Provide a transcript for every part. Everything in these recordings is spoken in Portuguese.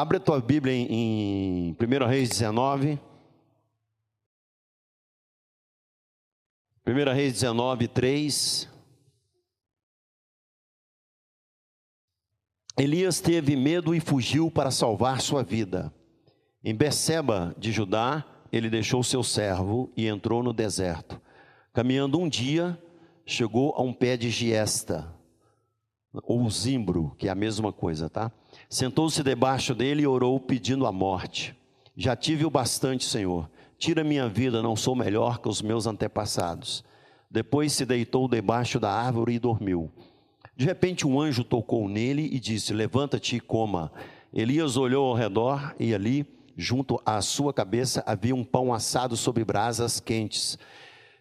Abre a tua Bíblia em, em 1 Reis 19. 1 Reis 19, 3. Elias teve medo e fugiu para salvar sua vida. Em Beceba de Judá, ele deixou seu servo e entrou no deserto. Caminhando um dia, chegou a um pé de giesta, ou zimbro, que é a mesma coisa, tá? Sentou-se debaixo dele e orou pedindo a morte. Já tive o bastante, Senhor. Tira minha vida, não sou melhor que os meus antepassados. Depois se deitou debaixo da árvore e dormiu. De repente um anjo tocou nele e disse: Levanta-te e coma. Elias olhou ao redor e ali, junto à sua cabeça, havia um pão assado sobre brasas quentes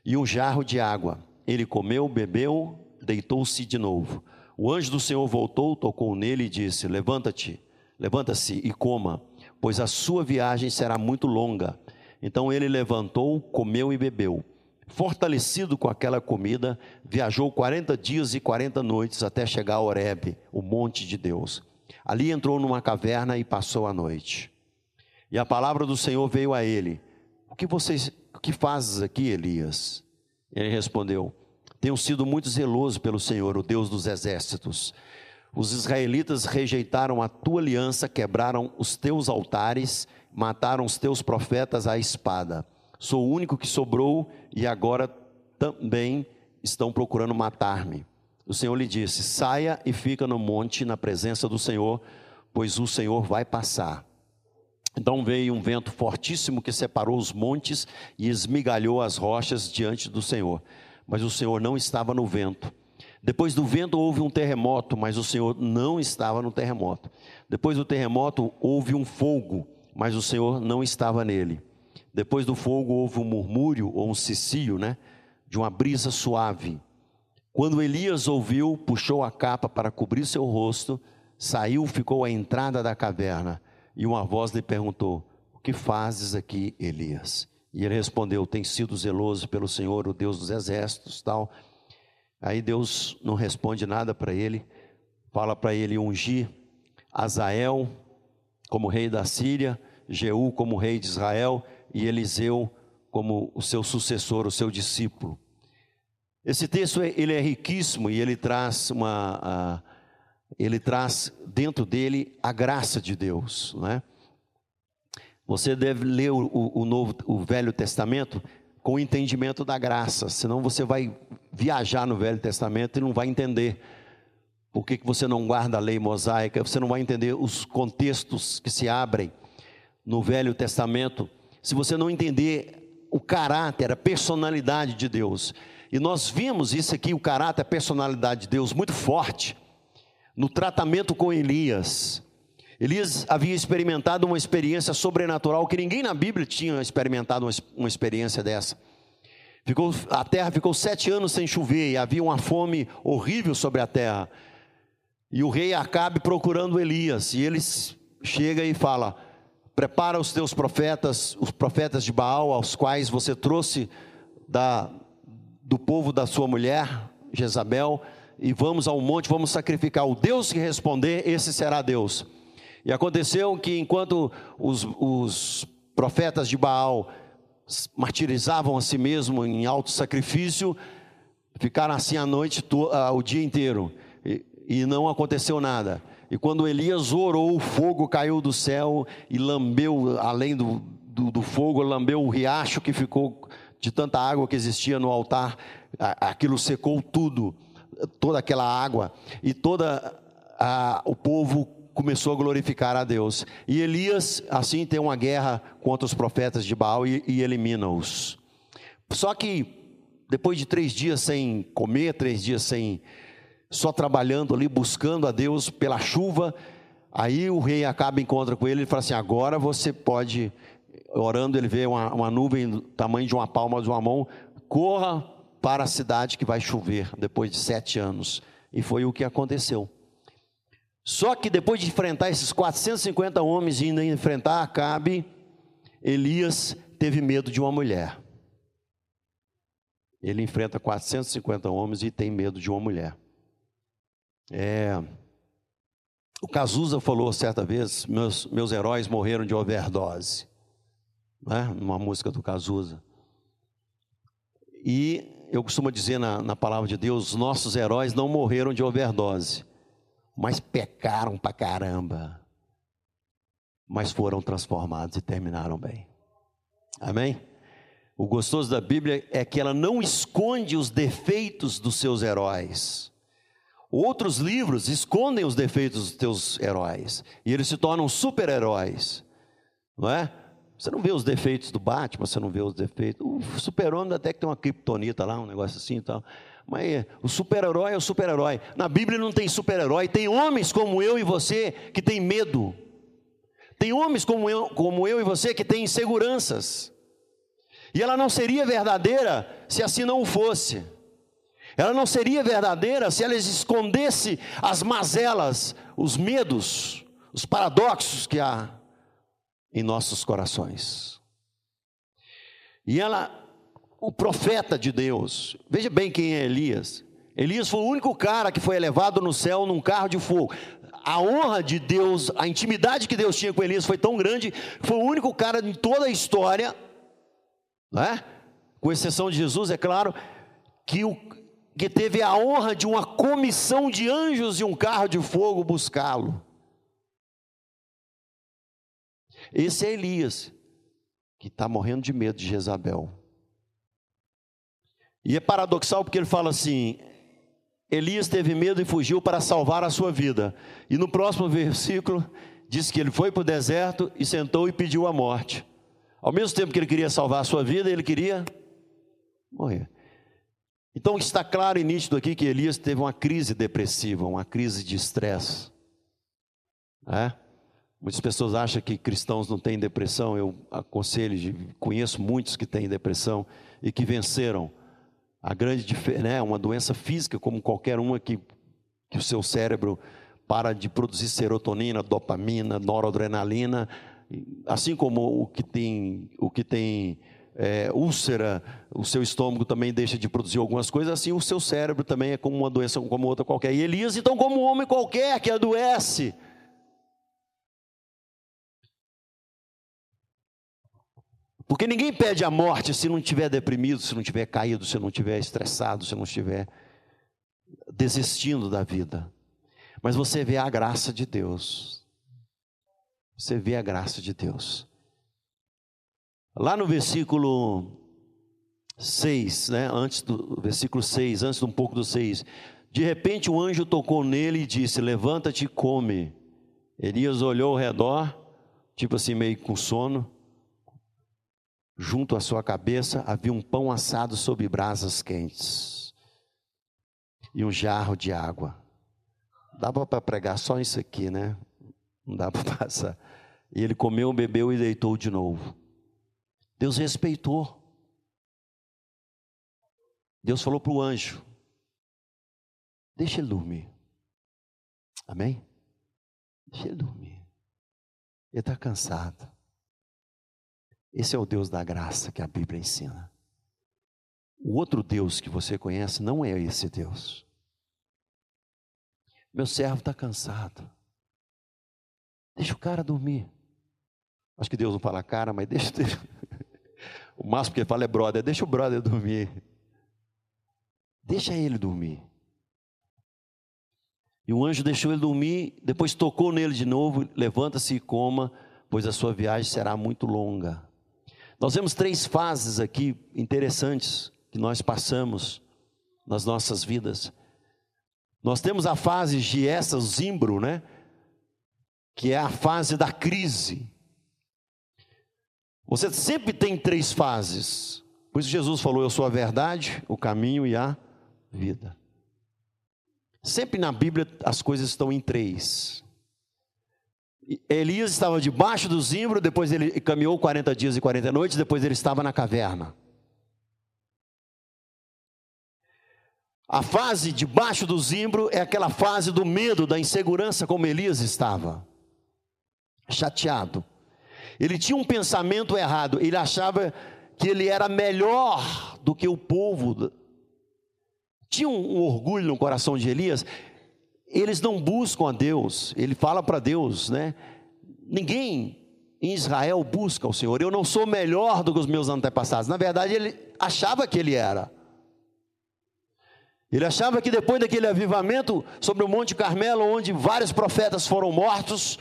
e um jarro de água. Ele comeu, bebeu, deitou-se de novo. O anjo do Senhor voltou, tocou nele e disse: Levanta-te, levanta-se e coma, pois a sua viagem será muito longa. Então ele levantou, comeu e bebeu. Fortalecido com aquela comida, viajou 40 dias e 40 noites até chegar a Horebe, o monte de Deus. Ali entrou numa caverna e passou a noite. E a palavra do Senhor veio a ele: O que vocês, o que fazes aqui, Elias? Ele respondeu: tenho sido muito zeloso pelo Senhor, o Deus dos exércitos. Os israelitas rejeitaram a tua aliança, quebraram os teus altares, mataram os teus profetas à espada. Sou o único que sobrou e agora também estão procurando matar-me. O Senhor lhe disse: Saia e fica no monte na presença do Senhor, pois o Senhor vai passar. Então veio um vento fortíssimo que separou os montes e esmigalhou as rochas diante do Senhor mas o Senhor não estava no vento. Depois do vento houve um terremoto, mas o Senhor não estava no terremoto. Depois do terremoto houve um fogo, mas o Senhor não estava nele. Depois do fogo houve um murmúrio ou um cicio, né, de uma brisa suave. Quando Elias ouviu, puxou a capa para cobrir seu rosto, saiu, ficou à entrada da caverna, e uma voz lhe perguntou: O que fazes aqui, Elias? E ele respondeu: Tem sido zeloso pelo Senhor, o Deus dos exércitos, tal. Aí Deus não responde nada para ele, fala para ele ungir Azael como rei da Síria, Jeú como rei de Israel e Eliseu como o seu sucessor, o seu discípulo. Esse texto ele é riquíssimo e ele traz uma, ele traz dentro dele a graça de Deus, né? Você deve ler o, o, Novo, o Velho Testamento com o entendimento da graça, senão você vai viajar no Velho Testamento e não vai entender por que, que você não guarda a lei mosaica, você não vai entender os contextos que se abrem no Velho Testamento, se você não entender o caráter, a personalidade de Deus. E nós vimos isso aqui, o caráter, a personalidade de Deus muito forte no tratamento com Elias. Elias havia experimentado uma experiência sobrenatural que ninguém na Bíblia tinha experimentado uma, experiência dessa. Ficou, a terra ficou sete anos sem chover e havia uma fome horrível sobre a terra. E o rei Acabe procurando Elias. E ele chega e fala: Prepara os teus profetas, os profetas de Baal, aos quais você trouxe da, do povo da sua mulher, Jezabel, e vamos ao monte, vamos sacrificar. O Deus que responder, esse será Deus. E aconteceu que enquanto os, os profetas de Baal martirizavam a si mesmo em alto sacrifício, ficaram assim a noite, o dia inteiro, e, e não aconteceu nada. E quando Elias orou, o fogo caiu do céu e lambeu, além do, do, do, fogo, lambeu o riacho que ficou de tanta água que existia no altar. Aquilo secou tudo, toda aquela água. E toda a, o povo começou a glorificar a Deus. E Elias, assim, tem uma guerra contra os profetas de Baal e, e elimina-os. Só que, depois de três dias sem comer, três dias sem. só trabalhando ali, buscando a Deus pela chuva, aí o rei acaba encontra com ele e fala assim: agora você pode. Orando, ele vê uma, uma nuvem do tamanho de uma palma de uma mão, corra para a cidade que vai chover depois de sete anos. E foi o que aconteceu. Só que depois de enfrentar esses 450 homens e ainda enfrentar Acabe, Elias teve medo de uma mulher. Ele enfrenta 450 homens e tem medo de uma mulher. É, O Cazuza falou certa vez: meus, meus heróis morreram de overdose, né? numa música do Cazuza. E eu costumo dizer na, na palavra de Deus: nossos heróis não morreram de overdose, mas pecaram pra caramba, mas foram transformados e terminaram bem. Amém? O gostoso da Bíblia é que ela não esconde os defeitos dos seus heróis. Outros livros escondem os defeitos dos teus heróis e eles se tornam super-heróis, não é? Você não vê os defeitos do Batman, você não vê os defeitos. O super-homem até que tem uma criptonita lá, um negócio assim e tal. Mas é, o super-herói é o super-herói. Na Bíblia não tem super-herói, tem homens como eu e você que tem medo. Tem homens como eu, como eu e você que têm inseguranças. E ela não seria verdadeira se assim não fosse. Ela não seria verdadeira se ela escondesse as mazelas, os medos, os paradoxos que há em nossos corações. E ela, o profeta de Deus, veja bem quem é Elias. Elias foi o único cara que foi elevado no céu num carro de fogo. A honra de Deus, a intimidade que Deus tinha com Elias foi tão grande, foi o único cara em toda a história, né? com exceção de Jesus, é claro, que, o, que teve a honra de uma comissão de anjos e um carro de fogo buscá-lo. Esse é Elias, que está morrendo de medo de Jezabel. E é paradoxal porque ele fala assim: Elias teve medo e fugiu para salvar a sua vida. E no próximo versículo diz que ele foi para o deserto e sentou e pediu a morte. Ao mesmo tempo que ele queria salvar a sua vida, ele queria morrer. Então está claro e nítido aqui que Elias teve uma crise depressiva, uma crise de estresse. É? Muitas pessoas acham que cristãos não têm depressão. Eu aconselho, conheço muitos que têm depressão e que venceram a grande né, uma doença física como qualquer uma que, que o seu cérebro para de produzir serotonina, dopamina, noradrenalina, assim como o que tem o que tem é, úlcera, o seu estômago também deixa de produzir algumas coisas, assim o seu cérebro também é como uma doença como outra qualquer. E Elias, então, como um homem qualquer que adoece, Porque ninguém pede a morte se não estiver deprimido, se não estiver caído, se não estiver estressado, se não estiver desistindo da vida. Mas você vê a graça de Deus. Você vê a graça de Deus. Lá no versículo 6, né, antes do versículo 6, antes um pouco do 6, de repente o anjo tocou nele e disse: Levanta-te e come. Elias olhou ao redor, tipo assim, meio com sono. Junto à sua cabeça havia um pão assado sobre brasas quentes e um jarro de água. Dava para pregar só isso aqui, né? Não dá para passar. E ele comeu, bebeu e deitou de novo. Deus respeitou. Deus falou para o anjo: Deixa ele dormir. Amém? Deixa ele dormir. Ele está cansado. Esse é o Deus da graça que a Bíblia ensina. O outro Deus que você conhece não é esse Deus. Meu servo está cansado. Deixa o cara dormir. Acho que Deus não fala cara, mas deixa. deixa. O máximo que ele fala é brother. Deixa o brother dormir. Deixa ele dormir. E o anjo deixou ele dormir, depois tocou nele de novo, levanta-se e coma, pois a sua viagem será muito longa. Nós vemos três fases aqui interessantes que nós passamos nas nossas vidas. Nós temos a fase de essa zimbro, né? Que é a fase da crise. Você sempre tem três fases. Por isso Jesus falou: Eu sou a verdade, o caminho e a vida. Sempre na Bíblia as coisas estão em três. Elias estava debaixo do zimbro, depois ele caminhou 40 dias e 40 noites, depois ele estava na caverna. A fase debaixo do zimbro é aquela fase do medo, da insegurança, como Elias estava. Chateado. Ele tinha um pensamento errado, ele achava que ele era melhor do que o povo. Tinha um, um orgulho no coração de Elias. Eles não buscam a Deus. Ele fala para Deus, né? Ninguém em Israel busca o Senhor. Eu não sou melhor do que os meus antepassados. Na verdade, ele achava que ele era. Ele achava que depois daquele avivamento sobre o Monte Carmelo, onde vários profetas foram mortos,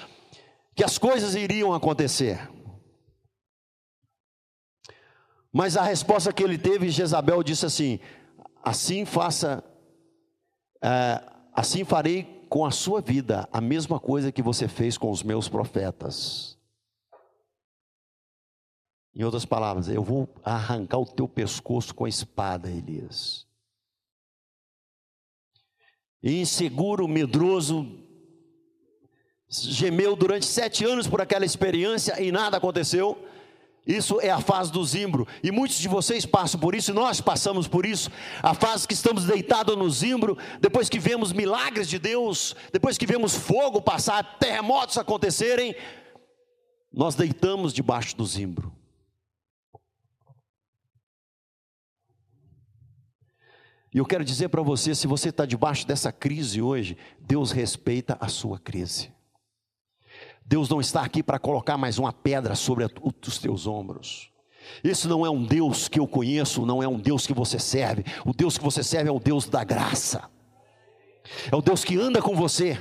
que as coisas iriam acontecer. Mas a resposta que ele teve, Jezabel disse assim: assim faça, é, assim farei com a sua vida a mesma coisa que você fez com os meus profetas. Em outras palavras, eu vou arrancar o teu pescoço com a espada, Elias. Inseguro, medroso, gemeu durante sete anos por aquela experiência e nada aconteceu. Isso é a fase do zimbro. E muitos de vocês passam por isso, e nós passamos por isso. A fase que estamos deitados no zimbro, depois que vemos milagres de Deus, depois que vemos fogo passar, terremotos acontecerem, nós deitamos debaixo do zimbro. E eu quero dizer para você: se você está debaixo dessa crise hoje, Deus respeita a sua crise. Deus não está aqui para colocar mais uma pedra sobre os teus ombros. Esse não é um Deus que eu conheço, não é um Deus que você serve. O Deus que você serve é o Deus da graça. É o Deus que anda com você.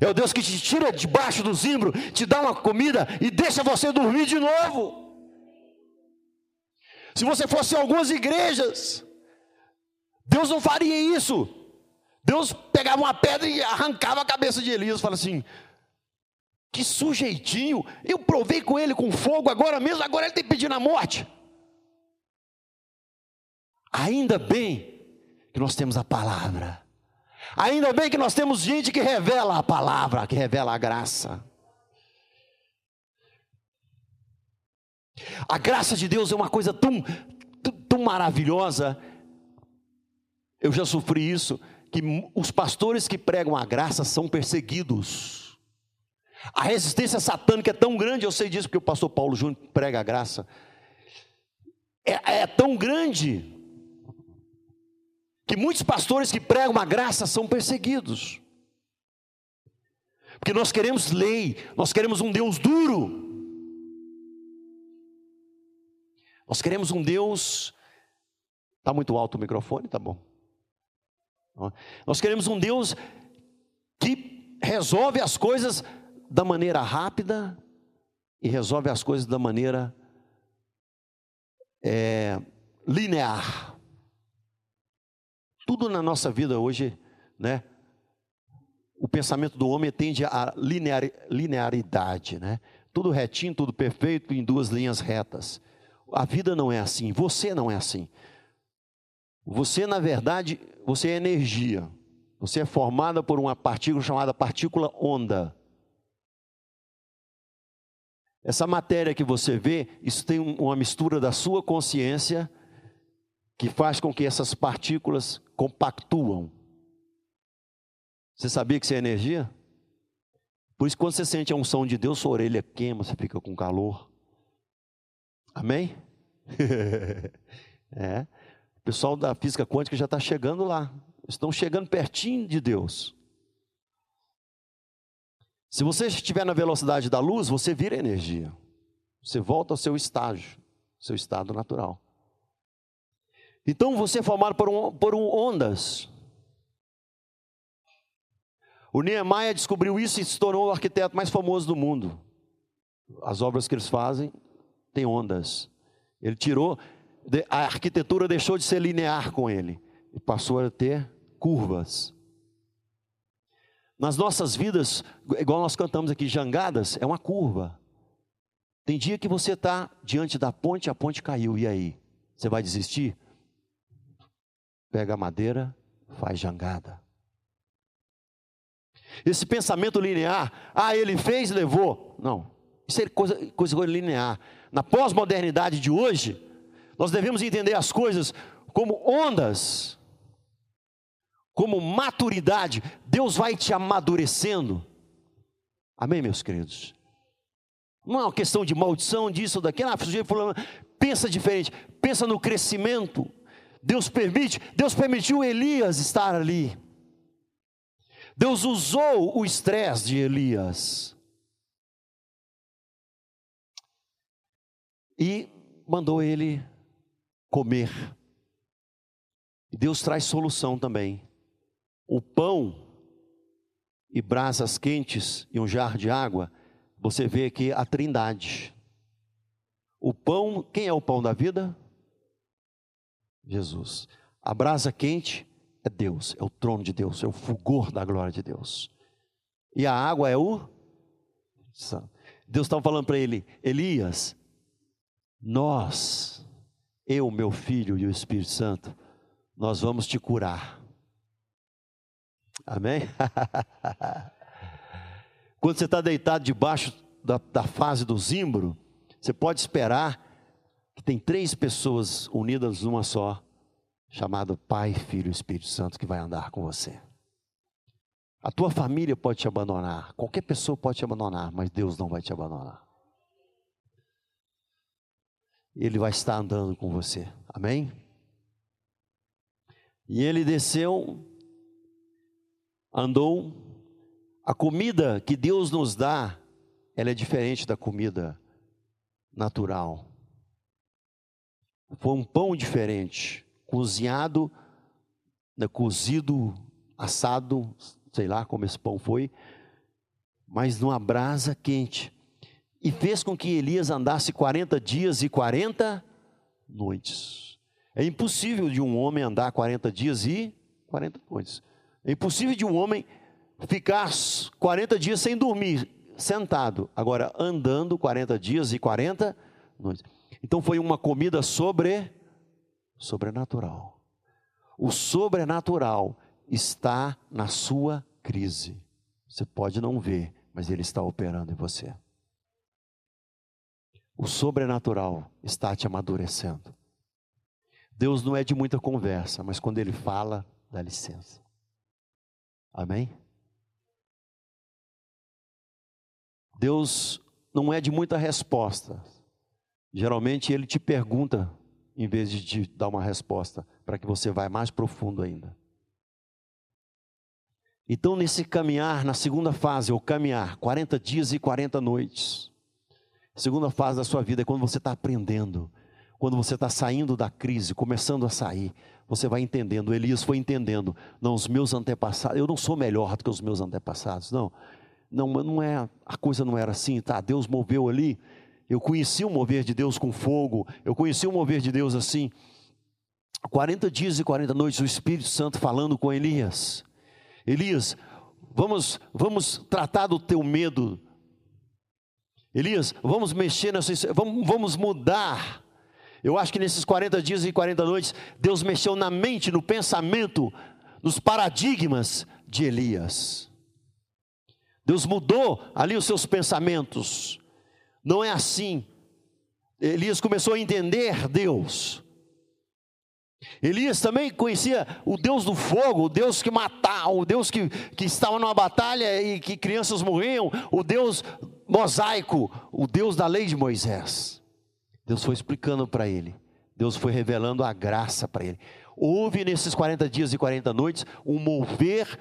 É o Deus que te tira debaixo do zimbro, te dá uma comida e deixa você dormir de novo. Se você fosse em algumas igrejas, Deus não faria isso. Deus pegava uma pedra e arrancava a cabeça de Elias e falava assim: Que sujeitinho, eu provei com ele com fogo agora mesmo, agora ele tem pedido a morte. Ainda bem que nós temos a palavra. Ainda bem que nós temos gente que revela a palavra, que revela a graça. A graça de Deus é uma coisa tão, tão, tão maravilhosa eu já sofri isso, que os pastores que pregam a graça são perseguidos. A resistência satânica é tão grande, eu sei disso porque o pastor Paulo Júnior prega a graça. É, é tão grande que muitos pastores que pregam a graça são perseguidos. Porque nós queremos lei, nós queremos um Deus duro. Nós queremos um Deus. Está muito alto o microfone? Tá bom. Nós queremos um Deus que resolve as coisas da maneira rápida e resolve as coisas da maneira é, linear. Tudo na nossa vida hoje, né? O pensamento do homem tende a linear, linearidade, né? Tudo retinho, tudo perfeito, em duas linhas retas. A vida não é assim, você não é assim. Você, na verdade, você é energia. Você é formada por uma partícula chamada partícula onda. Essa matéria que você vê, isso tem uma mistura da sua consciência que faz com que essas partículas compactuam. Você sabia que isso é energia? Por isso, quando você sente a unção de Deus, sua orelha queima, você fica com calor. Amém? é. O pessoal da física quântica já está chegando lá. Estão chegando pertinho de Deus. Se você estiver na velocidade da luz, você vira energia. Você volta ao seu estágio, seu estado natural. Então você é formado por, um, por um ondas. O Niemeyer descobriu isso e se tornou o arquiteto mais famoso do mundo. As obras que eles fazem têm ondas. Ele tirou, a arquitetura deixou de ser linear com ele e passou a ter curvas. Nas nossas vidas, igual nós cantamos aqui, jangadas, é uma curva. Tem dia que você está diante da ponte, a ponte caiu, e aí? Você vai desistir? Pega a madeira, faz jangada. Esse pensamento linear, ah, ele fez, levou. Não, isso é coisa, coisa linear. Na pós-modernidade de hoje, nós devemos entender as coisas como ondas, como maturidade. Deus vai te amadurecendo. Amém, meus queridos? Não é uma questão de maldição, disso, daquilo. Ah, fulano, pensa diferente, pensa no crescimento. Deus permite, Deus permitiu Elias estar ali. Deus usou o estresse de Elias e mandou ele comer. Deus traz solução também. O pão e brasas quentes e um jarro de água, você vê aqui a trindade. O pão, quem é o pão da vida? Jesus. A brasa quente é Deus, é o trono de Deus, é o fulgor da glória de Deus. E a água é o Deus estava falando para ele, Elias, nós, eu, meu filho e o Espírito Santo, nós vamos te curar. Amém? Quando você está deitado debaixo da, da fase do zimbro, você pode esperar que tem três pessoas unidas numa só, chamado Pai, Filho e Espírito Santo, que vai andar com você. A tua família pode te abandonar, qualquer pessoa pode te abandonar, mas Deus não vai te abandonar. Ele vai estar andando com você. Amém? E ele desceu, andou. A comida que Deus nos dá, ela é diferente da comida natural. Foi um pão diferente, cozinhado, né, cozido, assado, sei lá como esse pão foi, mas numa brasa quente e fez com que Elias andasse 40 dias e 40 noites. É impossível de um homem andar 40 dias e 40 noites. É impossível de um homem ficar 40 dias sem dormir, sentado. Agora, andando 40 dias e 40 noites. Então foi uma comida sobre sobrenatural. O sobrenatural está na sua crise. Você pode não ver, mas ele está operando em você o sobrenatural está te amadurecendo. Deus não é de muita conversa, mas quando Ele fala, dá licença. Amém? Deus não é de muita resposta. Geralmente Ele te pergunta, em vez de te dar uma resposta, para que você vá mais profundo ainda. Então, nesse caminhar, na segunda fase, o caminhar, 40 dias e 40 noites, Segunda fase da sua vida é quando você está aprendendo, quando você está saindo da crise, começando a sair, você vai entendendo. Elias foi entendendo. Não, os meus antepassados, eu não sou melhor do que os meus antepassados, não. Não, não é, a coisa não era assim, tá? Deus moveu ali. Eu conheci o mover de Deus com fogo, eu conheci o mover de Deus assim. 40 dias e 40 noites o Espírito Santo falando com Elias. Elias, vamos, vamos tratar do teu medo, Elias, vamos mexer nessa, vamos, vamos mudar. Eu acho que nesses 40 dias e 40 noites, Deus mexeu na mente, no pensamento, nos paradigmas de Elias. Deus mudou ali os seus pensamentos. Não é assim. Elias começou a entender Deus. Elias também conhecia o Deus do fogo, o Deus que matava, o Deus que, que estava numa batalha e que crianças morriam, o Deus mosaico, o Deus da lei de Moisés. Deus foi explicando para ele, Deus foi revelando a graça para ele. Houve nesses 40 dias e 40 noites um mover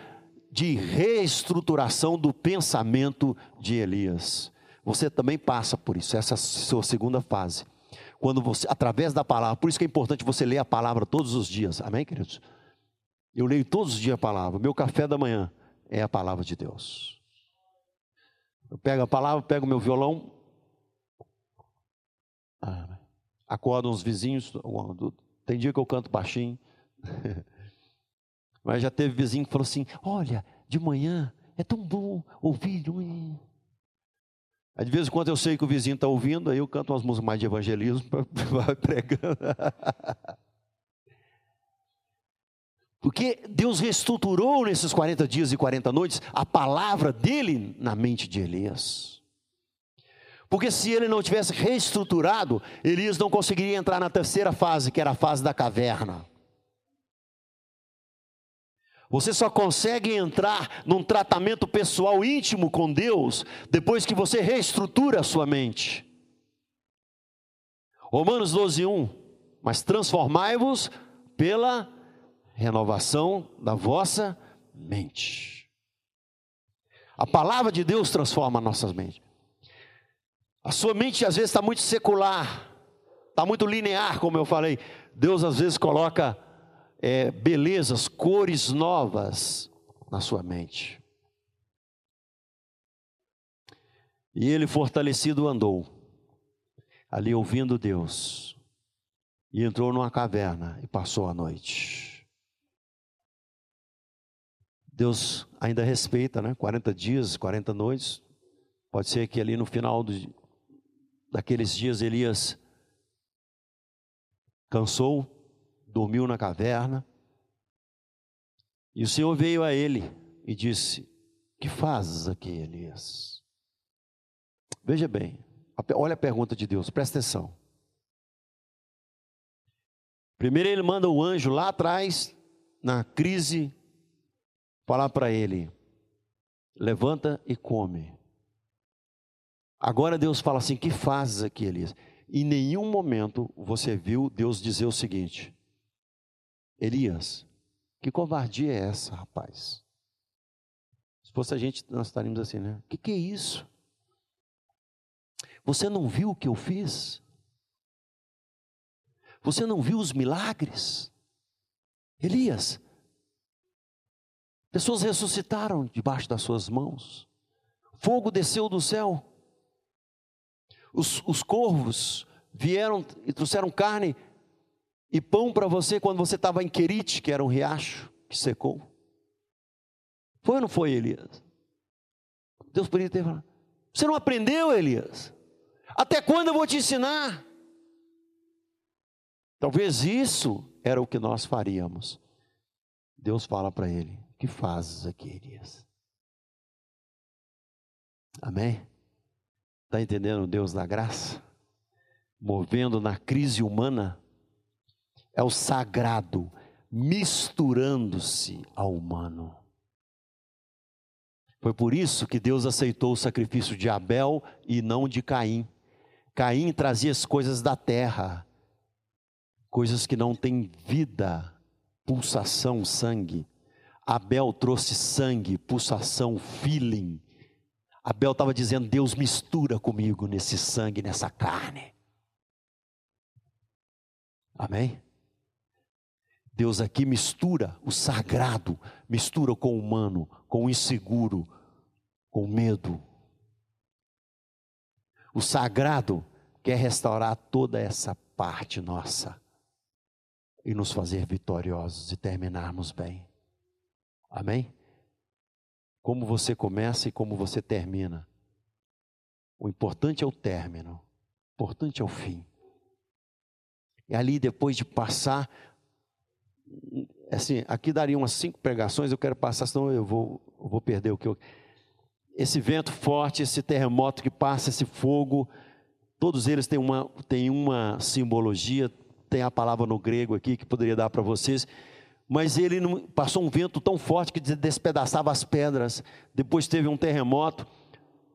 de reestruturação do pensamento de Elias. Você também passa por isso, essa é a sua segunda fase quando você, através da palavra, por isso que é importante você ler a palavra todos os dias, amém, queridos? Eu leio todos os dias a palavra, meu café da manhã é a palavra de Deus. Eu pego a palavra, pego meu violão, ah, acordo uns vizinhos, tem dia que eu canto baixinho, mas já teve vizinho que falou assim: Olha, de manhã é tão bom ouvir. Aí de vez em quando eu sei que o vizinho está ouvindo, aí eu canto umas músicas mais de evangelismo, vai pregando. Porque Deus reestruturou nesses 40 dias e 40 noites a palavra dele na mente de Elias. Porque se ele não tivesse reestruturado, Elias não conseguiria entrar na terceira fase, que era a fase da caverna. Você só consegue entrar num tratamento pessoal íntimo com Deus depois que você reestrutura a sua mente. Romanos 12, 1. Mas transformai-vos pela renovação da vossa mente. A palavra de Deus transforma nossas mentes. A sua mente às vezes está muito secular, está muito linear, como eu falei. Deus às vezes coloca é, belezas, cores novas na sua mente. E ele, fortalecido, andou, ali ouvindo Deus, e entrou numa caverna e passou a noite. Deus ainda respeita, né? 40 dias, 40 noites. Pode ser que ali no final do, daqueles dias Elias cansou, dormiu na caverna. E o Senhor veio a ele e disse: Que fazes aqui, Elias? Veja bem, olha a pergunta de Deus, presta atenção. Primeiro ele manda o anjo lá atrás, na crise, falar para ele: levanta e come. Agora Deus fala assim: que fazes aqui, Elias? Em nenhum momento você viu Deus dizer o seguinte: Elias, que covardia é essa, rapaz? Se fosse a gente, nós estaríamos assim, né? O que, que é isso? Você não viu o que eu fiz? Você não viu os milagres? Elias, pessoas ressuscitaram debaixo das suas mãos, fogo desceu do céu, os, os corvos vieram e trouxeram carne e pão para você quando você estava em Querite, que era um riacho que secou. Foi ou não foi, Elias? Deus poderia ter falado: Você não aprendeu, Elias? Até quando eu vou te ensinar? Talvez isso era o que nós faríamos. Deus fala para ele: Que fazes aqui, Elias? Amém? Está entendendo Deus da graça? Movendo na crise humana, é o sagrado misturando-se ao humano. Foi por isso que Deus aceitou o sacrifício de Abel e não de Caim. Caim trazia as coisas da terra, coisas que não têm vida, pulsação, sangue. Abel trouxe sangue, pulsação, feeling, Abel estava dizendo: Deus mistura comigo nesse sangue, nessa carne. Amém? Deus aqui mistura o sagrado, mistura com o humano, com o inseguro, com o medo. O sagrado quer restaurar toda essa parte nossa e nos fazer vitoriosos e terminarmos bem. Amém? Como você começa e como você termina. O importante é o término, o importante é o fim. E ali, depois de passar, assim, aqui daria umas cinco pregações, eu quero passar, senão eu vou, eu vou perder o que eu. Esse vento forte, esse terremoto que passa, esse fogo, todos eles têm uma, têm uma simbologia, tem a palavra no grego aqui que poderia dar para vocês mas ele não, passou um vento tão forte que despedaçava as pedras. Depois teve um terremoto.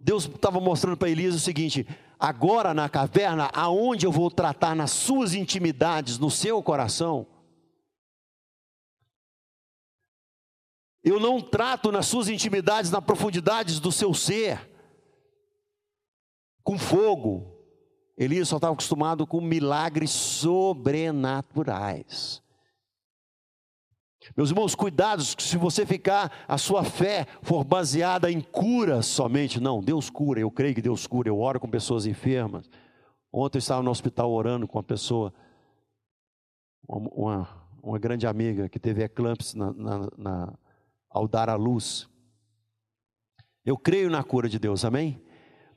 Deus estava mostrando para Elias o seguinte: agora na caverna, aonde eu vou tratar nas suas intimidades, no seu coração, eu não trato nas suas intimidades, nas profundidades do seu ser, com fogo. Elias só estava acostumado com milagres sobrenaturais. Meus irmãos, cuidados, se você ficar, a sua fé for baseada em cura somente. Não, Deus cura, eu creio que Deus cura, eu oro com pessoas enfermas. Ontem eu estava no hospital orando com uma pessoa, uma, uma grande amiga que teve eclâmpsia na, na, na, ao dar à luz. Eu creio na cura de Deus, amém?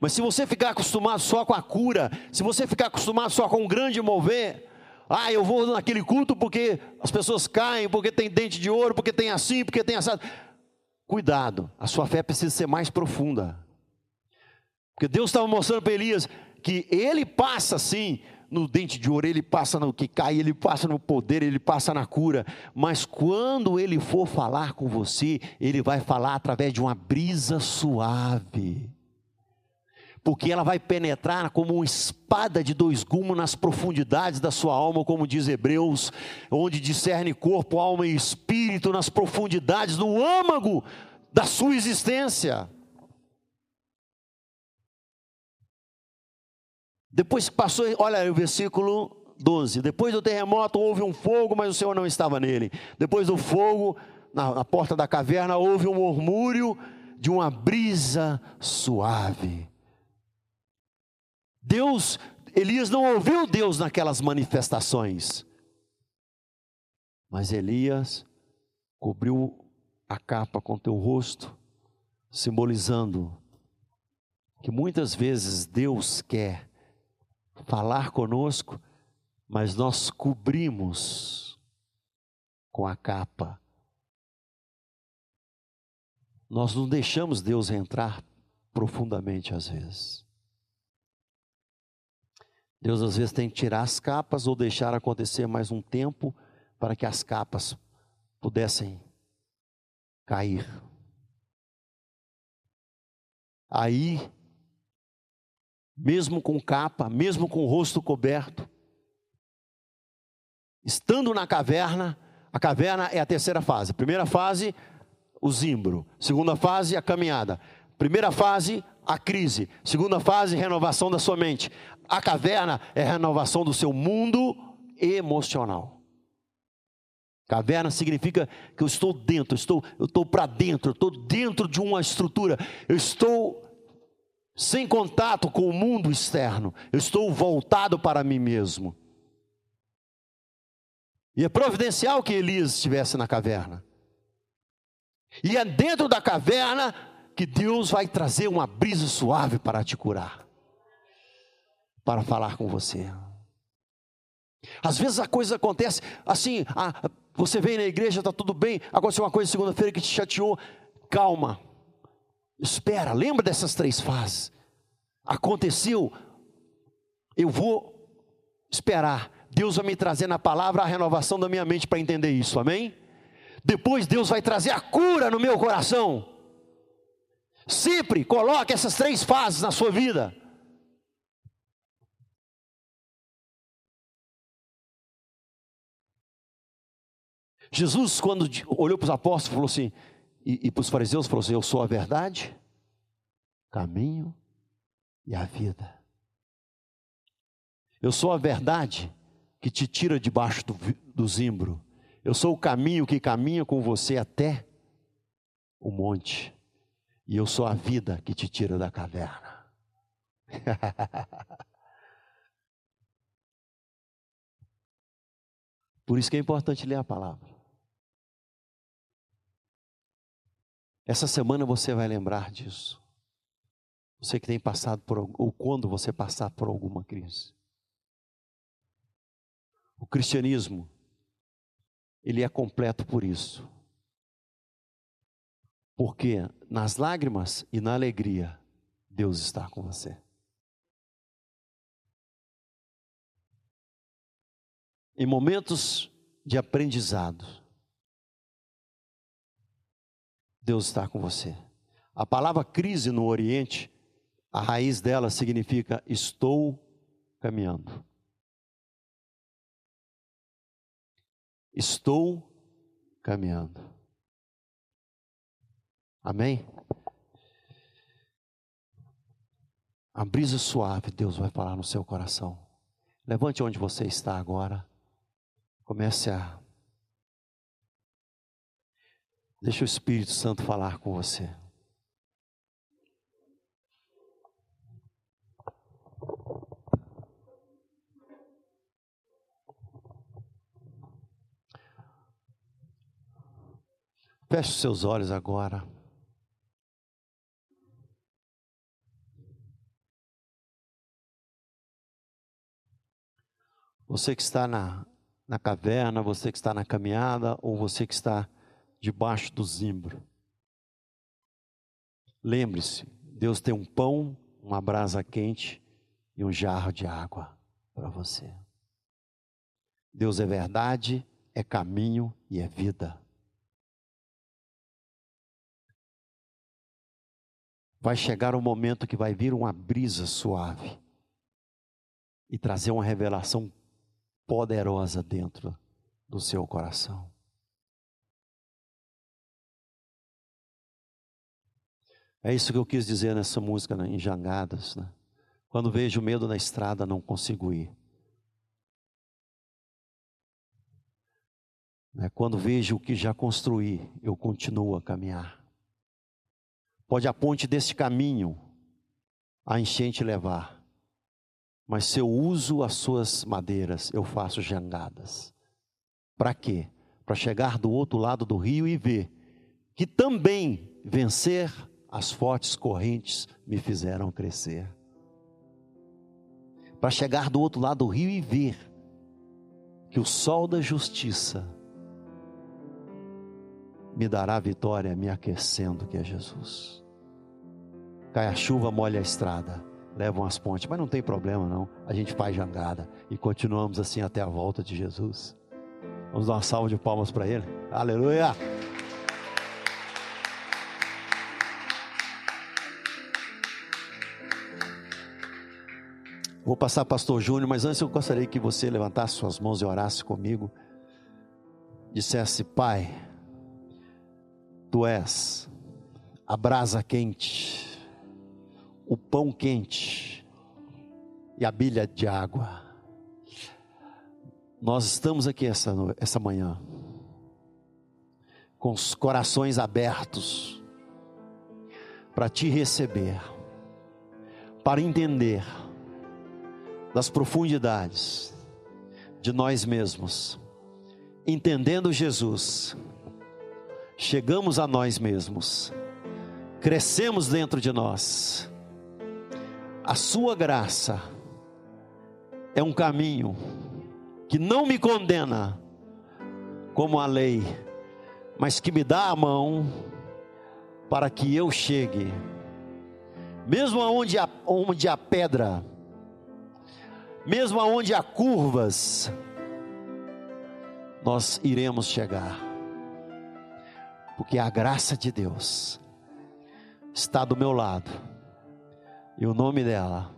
Mas se você ficar acostumado só com a cura, se você ficar acostumado só com um grande mover, ah, eu vou naquele culto porque as pessoas caem, porque tem dente de ouro, porque tem assim, porque tem assado. Cuidado, a sua fé precisa ser mais profunda. Porque Deus estava mostrando para Elias que ele passa assim no dente de ouro, ele passa no que cai, ele passa no poder, ele passa na cura. Mas quando ele for falar com você, ele vai falar através de uma brisa suave porque ela vai penetrar como uma espada de dois gumes nas profundidades da sua alma, como diz Hebreus, onde discerne corpo, alma e espírito, nas profundidades, no âmago da sua existência. Depois que passou, olha o versículo 12: Depois do terremoto houve um fogo, mas o Senhor não estava nele. Depois do fogo, na, na porta da caverna, houve um murmúrio de uma brisa suave. Deus, Elias não ouviu Deus naquelas manifestações, mas Elias cobriu a capa com teu rosto, simbolizando que muitas vezes Deus quer falar conosco, mas nós cobrimos com a capa. Nós não deixamos Deus entrar profundamente às vezes. Deus às vezes tem que tirar as capas ou deixar acontecer mais um tempo para que as capas pudessem cair. Aí, mesmo com capa, mesmo com o rosto coberto, estando na caverna, a caverna é a terceira fase. Primeira fase, o zimbro. Segunda fase, a caminhada. Primeira fase, a crise. Segunda fase, renovação da sua mente. A caverna é a renovação do seu mundo emocional. Caverna significa que eu estou dentro, eu estou, eu estou para dentro, eu estou dentro de uma estrutura, eu estou sem contato com o mundo externo, eu estou voltado para mim mesmo. E é providencial que Elias estivesse na caverna. E é dentro da caverna que Deus vai trazer uma brisa suave para te curar, para falar com você. Às vezes a coisa acontece assim, a, você vem na igreja, está tudo bem, aconteceu uma coisa segunda-feira que te chateou. Calma, espera, lembra dessas três fases. Aconteceu, eu vou esperar. Deus vai me trazer na palavra a renovação da minha mente para entender isso, amém? Depois Deus vai trazer a cura no meu coração. Sempre coloque essas três fases na sua vida. Jesus, quando olhou para os apóstolos, falou assim, e, e para os fariseus, falou assim: Eu sou a verdade, caminho e a vida. Eu sou a verdade que te tira debaixo do, do zimbro. Eu sou o caminho que caminha com você até o monte. E eu sou a vida que te tira da caverna. Por isso que é importante ler a palavra. Essa semana você vai lembrar disso. Você que tem passado por, ou quando você passar por alguma crise. O cristianismo, ele é completo por isso. Porque nas lágrimas e na alegria, Deus está com você. Em momentos de aprendizado, Deus está com você. A palavra crise no Oriente, a raiz dela significa estou caminhando. Estou caminhando. Amém? A brisa suave, Deus vai falar no seu coração. Levante onde você está agora. Comece a Deixa o Espírito Santo falar com você. Feche os seus olhos agora. Você que está na, na caverna, você que está na caminhada, ou você que está debaixo do zimbro. Lembre-se, Deus tem um pão, uma brasa quente e um jarro de água para você. Deus é verdade, é caminho e é vida. Vai chegar o um momento que vai vir uma brisa suave e trazer uma revelação poderosa dentro do seu coração. É isso que eu quis dizer nessa música, né, em Jangadas. Né? Quando vejo medo na estrada, não consigo ir. Né, quando vejo o que já construí, eu continuo a caminhar. Pode a ponte deste caminho a enchente levar, mas se eu uso as suas madeiras, eu faço jangadas. Para quê? Para chegar do outro lado do rio e ver que também vencer as fortes correntes me fizeram crescer. Para chegar do outro lado do rio e ver que o sol da justiça me dará vitória me aquecendo, que é Jesus. Cai a chuva, molha a estrada, levam as pontes, mas não tem problema não, a gente faz jangada e continuamos assim até a volta de Jesus. Vamos dar uma salva de palmas para Ele, aleluia! Vou passar pastor Júnior, mas antes eu gostaria que você levantasse suas mãos e orasse comigo. Dissesse, Pai, Tu és a brasa quente, o pão quente e a bilha de água. Nós estamos aqui essa, essa manhã, com os corações abertos, para te receber, para entender das profundidades de nós mesmos, entendendo Jesus chegamos a nós mesmos, crescemos dentro de nós. A Sua graça é um caminho que não me condena, como a lei, mas que me dá a mão para que eu chegue, mesmo aonde há, onde há pedra, mesmo aonde há curvas, nós iremos chegar. Porque a graça de Deus está do meu lado, e o nome dela,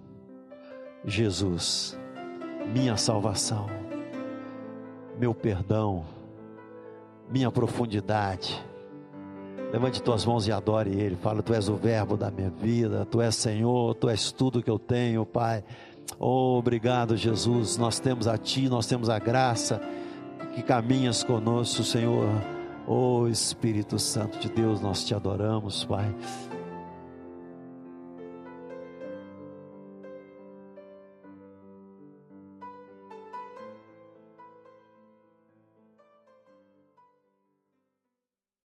Jesus, minha salvação, meu perdão, minha profundidade. Levante tuas mãos e adore Ele. Fala, Tu és o Verbo da minha vida, Tu és Senhor, Tu és tudo que eu tenho, Pai. Oh, obrigado, Jesus. Nós temos a Ti, nós temos a graça que caminhas conosco, Senhor Oh Espírito Santo de Deus, nós te adoramos, Pai.